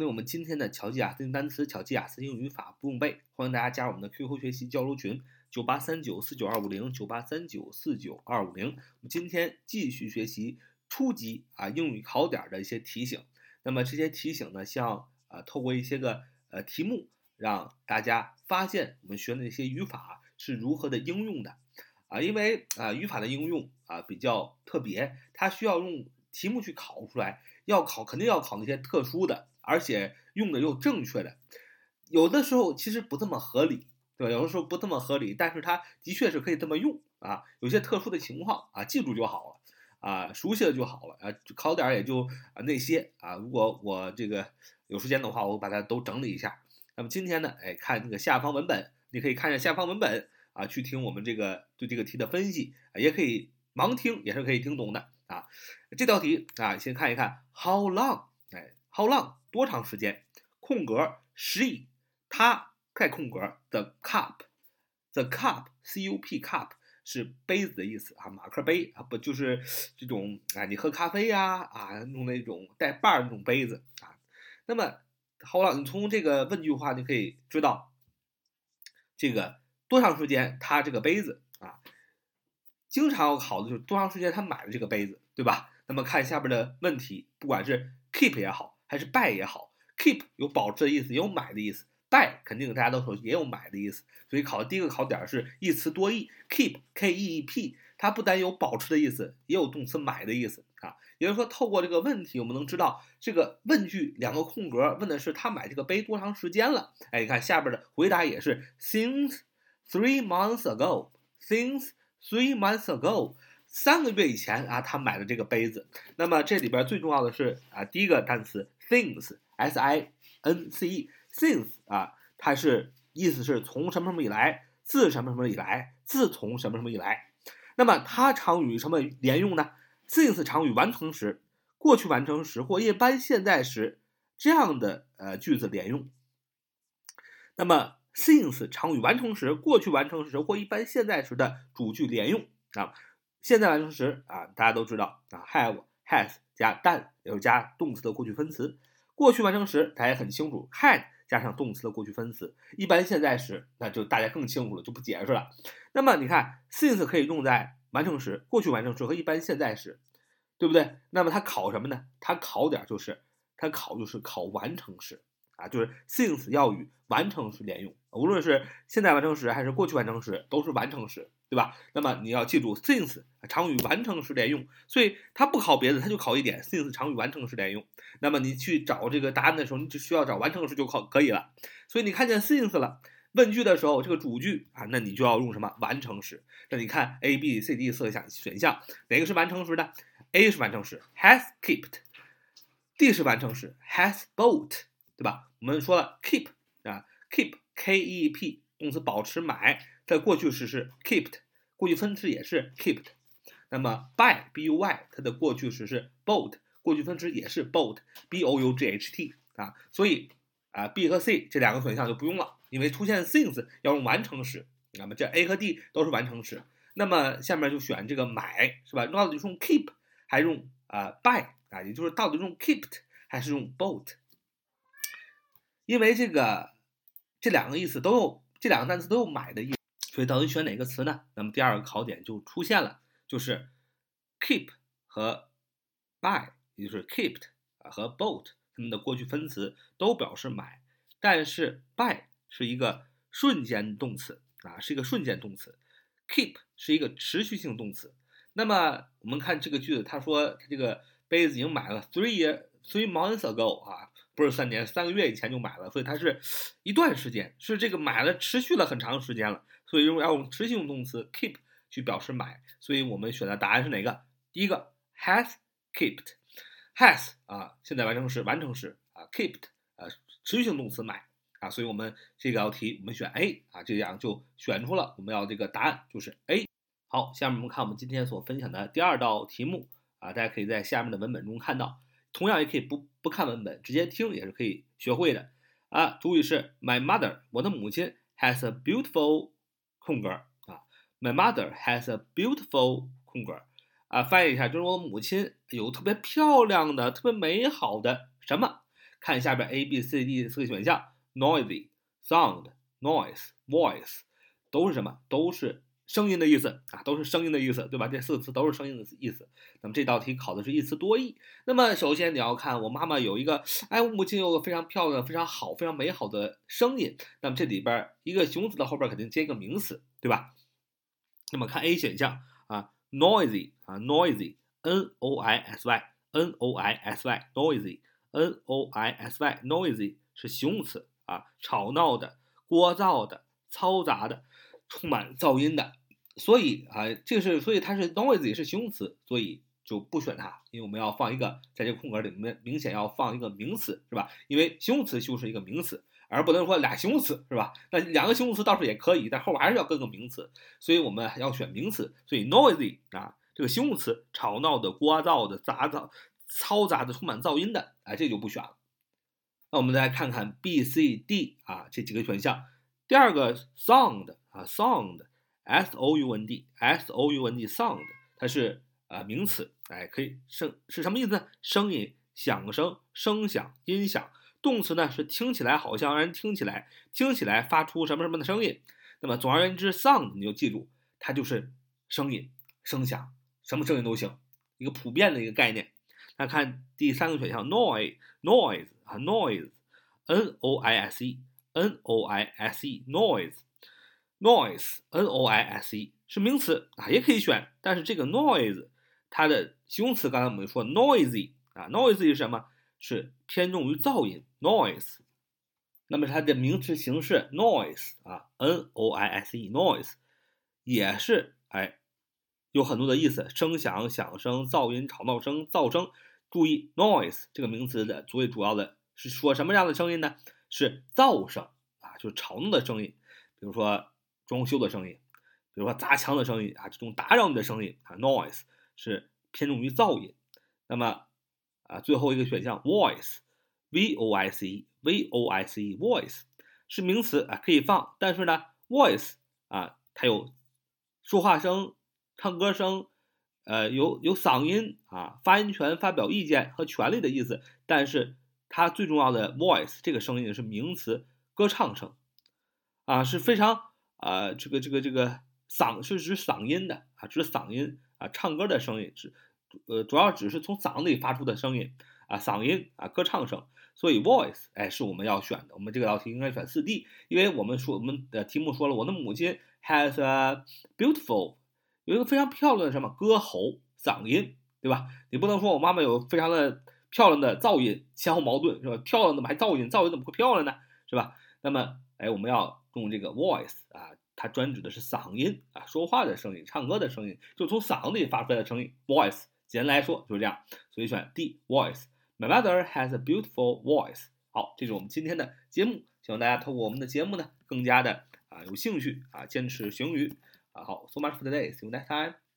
听我们今天的巧记雅思单词、巧记雅思英语法不用背，欢迎大家加入我们的 QQ 学习交流群：九八三九四九二五零九八三九四九二五零。我们今天继续学习初级啊英语考点的一些提醒。那么这些提醒呢，像啊透过一些个呃题目，让大家发现我们学的那些语法是如何的应用的啊，因为啊语法的应用啊比较特别，它需要用题目去考出来，要考肯定要考那些特殊的。而且用的又正确的，有的时候其实不这么合理，对吧？有的时候不这么合理，但是它的确是可以这么用啊。有些特殊的情况啊，记住就好了啊，熟悉了就好了啊。考点也就啊那些啊。如果我这个有时间的话，我把它都整理一下。那么今天呢，哎，看这个下方文本，你可以看一下下方文本啊，去听我们这个对这个题的分析，也可以盲听，也是可以听懂的啊。这道题啊，先看一看 How long？哎，How long？多长时间？空格，she，她盖空格，the cup，the cup，c u p cup 是杯子的意思啊，马克杯啊，不就是这种啊，你喝咖啡呀啊，用那种带把儿那种杯子啊。那么好了，你从这个问句话就可以知道，这个多长时间他这个杯子啊，经常要考的就是多长时间他买的这个杯子，对吧？那么看下边的问题，不管是 keep 也好。还是 buy 也好，keep 有保持的意思，也有买的意思。buy 肯定大家都说也有买的意思，所以考的第一个考点是一词多义。keep k e e p，它不但有保持的意思，也有动词买的意思啊。也就是说，透过这个问题，我们能知道这个问句两个空格问的是他买这个杯多长时间了。哎，你看下边的回答也是 since three months ago，since three months ago。三个月以前啊，他买的这个杯子。那么这里边最重要的是啊，第一个单词 since，s i n c e，since 啊，它是意思是从什么什么以来，自什么什么以来，自从什么什么以来。那么它常与什么连用呢？since 常与完成时、过去完成时或一般现在时这样的呃句子连用。那么 since 常与完成时、过去完成时或一般现在时的主句连用啊。现在完成时啊，大家都知道啊，have has 加 done，也是加动词的过去分词。过去完成时大家很清楚，had 加上动词的过去分词。一般现在时那就大家更清楚了，就不解释了。那么你看，since 可以用在完成时、过去完成时和一般现在时，对不对？那么它考什么呢？它考点就是它考就是考完成时啊，就是 since 要与完成时连用，无论是现在完成时还是过去完成时，都是完成时。对吧？那么你要记住，since 常与完成时连用，所以它不考别的，它就考一点，since 常与完成时连用。那么你去找这个答案的时候，你只需要找完成时就考可以了。所以你看见 since 了，问句的时候这个主句啊，那你就要用什么完成时？那你看 A、B、C、D 四个选选项，哪个是完成时的？A 是完成时，has kept；D 是完成时，has bought，对吧？我们说了 keep 啊，keep K E P 动词保持买。在过去时是 kept，过去分词也是 kept。那么 buy b u y 它的过去时是 bought，过去分词也是 bought b o u g h t 啊。所以啊 B 和 C 这两个选项就不用了，因为出现 since 要用完成时。那么这 A 和 D 都是完成时。那么下面就选这个买是吧？到底是用 keep 还是用啊 buy 啊？也就是到底用 kept 还是用 bought？因为这个这两个意思都有，这两个单词都有买的意思。所以到底选哪个词呢？那么第二个考点就出现了，就是 keep 和 buy，也就是 kept 啊和 bought，它们的过去分词都表示买，但是 buy 是一个瞬间动词啊，是一个瞬间动词，keep 是一个持续性动词。那么我们看这个句子，他说他这个杯子已经买了 three year three months ago 啊，不是三年，三个月以前就买了，所以它是一段时间，是这个买了持续了很长时间了。所以用要用持续性动词 keep 去表示买，所以我们选的答案是哪个？第一个 has kept，has 啊，现在完成时完成时啊，kept 啊，持续性动词买啊，所以我们这道题我们选 A 啊，这样就选出了我们要这个答案就是 A。好，下面我们看我们今天所分享的第二道题目啊，大家可以在下面的文本中看到，同样也可以不不看文本，直接听也是可以学会的啊。主语是 my mother，我的母亲 has a beautiful 空格啊，My mother has a beautiful 空格啊，翻译一下就是我母亲有特别漂亮的、特别美好的什么看下边 A、B、C、D 四个选项，noisy、sound、noise、voice，都是什么？都是声音的意思啊，都是声音的意思，对吧？这四个词都是声音的意思。那么这道题考的是一词多义。那么首先你要看我妈妈有一个，哎，我母亲有个非常漂亮、非常好、非常美好的声音。那么这里边一个形容词的后边肯定接一个名词，对吧？那么看 A 选项啊，noisy 啊，noisy，n o i s y，n o i s y，noisy，n o i s y，noisy 是形容词啊，吵闹的、聒噪的、嘈杂的、充满噪音的。所以啊，这个是，所以它是 noisy 是形容词，所以就不选它，因为我们要放一个在这个空格里面，明显要放一个名词，是吧？因为形容词修饰一个名词，而不能说俩形容词，是吧？那两个形容词倒是也可以，但后边还是要跟个名词，所以我们要选名词。所以 noisy 啊，这个形容词，吵闹的、聒噪的、杂噪、嘈杂的、充满噪音的，哎，这就不选了。那我们再看看 B、C、D 啊这几个选项，第二个 sound 啊，sound。S o u n d s o u n d sound，它是呃名词，哎，可以声是什么意思呢？声音、响声、声响、音响。动词呢是听起来好像让人听起来，听起来发出什么什么的声音。那么总而言之，sound 你就记住，它就是声音、声响，什么声音都行，一个普遍的一个概念。那看第三个选项，noise，noise 啊，noise，n o i s e，n o i s e，noise。Noise n o i s e 是名词啊，也可以选，但是这个 noise 它的形容词刚才我们说 noisy 啊，noisy 是什么？是偏重于噪音 noise。那么它的名词形式 noise 啊，n o i s e noise 也是哎有很多的意思，声响、响声、噪音、吵闹声、噪声。注意 noise 这个名词的最主要的是说什么样的声音呢？是噪声啊，就是吵闹的声音，比如说。装修的声音，比如说砸墙的声音啊，这种打扰你的声音啊，noise 是偏重于噪音。那么啊，最后一个选项 voice，v o i c e，v o i c e，voice 是名词啊，可以放。但是呢，voice 啊，它有说话声、唱歌声，呃，有有嗓音啊，发言权、发表意见和权利的意思。但是它最重要的 voice 这个声音是名词，歌唱声啊，是非常。啊，这个这个这个嗓是指嗓音的啊，指嗓音啊，唱歌的声音，指呃主要只是从嗓子里发出的声音啊，嗓音啊，歌唱声。所以 voice 哎是我们要选的，我们这个道题应该选四 D，因为我们说我们的题目说了，我的母亲 has a beautiful 有一个非常漂亮的什么歌喉嗓音，对吧？你不能说我妈妈有非常的漂亮的噪音，前后矛盾是吧？漂亮怎么还噪音？噪音怎么会漂亮呢？是吧？那么哎我们要。用这个 voice 啊，它专指的是嗓音啊，说话的声音，唱歌的声音，就从嗓子里发出来的声音。voice 简单来说就是这样，所以选 D voice。My mother has a beautiful voice。好，这是我们今天的节目，希望大家通过我们的节目呢，更加的啊有兴趣啊，坚持学英语啊。好，so much for today，see you next time。